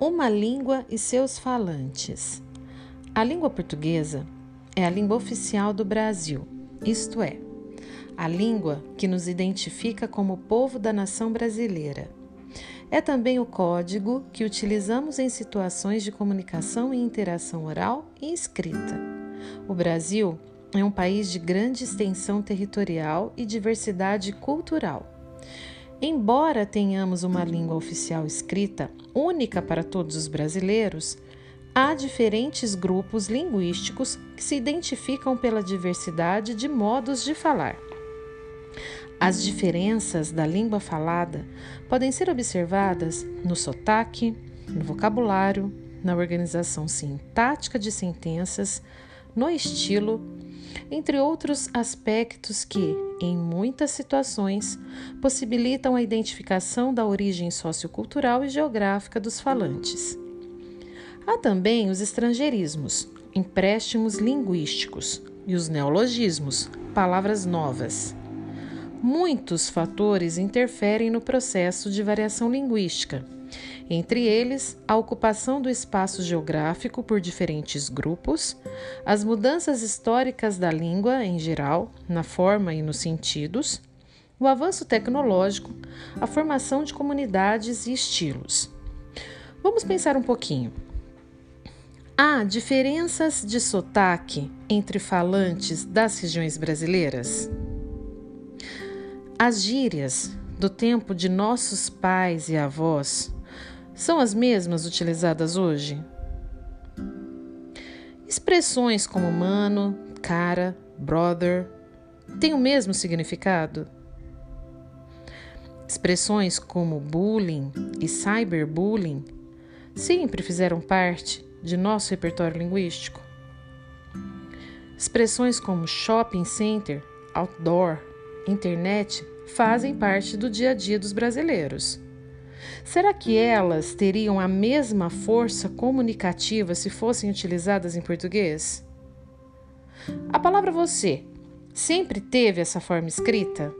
Uma língua e seus falantes. A língua portuguesa é a língua oficial do Brasil, isto é, a língua que nos identifica como povo da nação brasileira. É também o código que utilizamos em situações de comunicação e interação oral e escrita. O Brasil é um país de grande extensão territorial e diversidade cultural. Embora tenhamos uma língua oficial escrita única para todos os brasileiros, há diferentes grupos linguísticos que se identificam pela diversidade de modos de falar. As diferenças da língua falada podem ser observadas no sotaque, no vocabulário, na organização sintática de sentenças, no estilo entre outros aspectos que, em muitas situações, possibilitam a identificação da origem sociocultural e geográfica dos falantes. Há também os estrangeirismos, empréstimos linguísticos, e os neologismos, palavras novas. Muitos fatores interferem no processo de variação linguística entre eles a ocupação do espaço geográfico por diferentes grupos, as mudanças históricas da língua em geral, na forma e nos sentidos, o avanço tecnológico, a formação de comunidades e estilos. Vamos pensar um pouquinho. Há diferenças de sotaque entre falantes das regiões brasileiras? As gírias do tempo de nossos pais e avós são as mesmas utilizadas hoje? Expressões como mano, cara, brother têm o mesmo significado? Expressões como bullying e cyberbullying sempre fizeram parte de nosso repertório linguístico? Expressões como shopping center, outdoor, internet fazem parte do dia a dia dos brasileiros. Será que elas teriam a mesma força comunicativa se fossem utilizadas em português? A palavra você sempre teve essa forma escrita?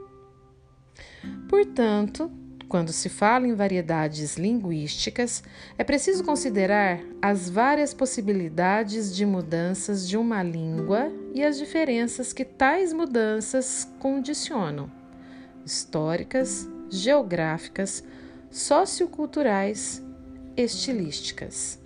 Portanto, quando se fala em variedades linguísticas, é preciso considerar as várias possibilidades de mudanças de uma língua e as diferenças que tais mudanças condicionam históricas, geográficas, socioculturais, estilísticas.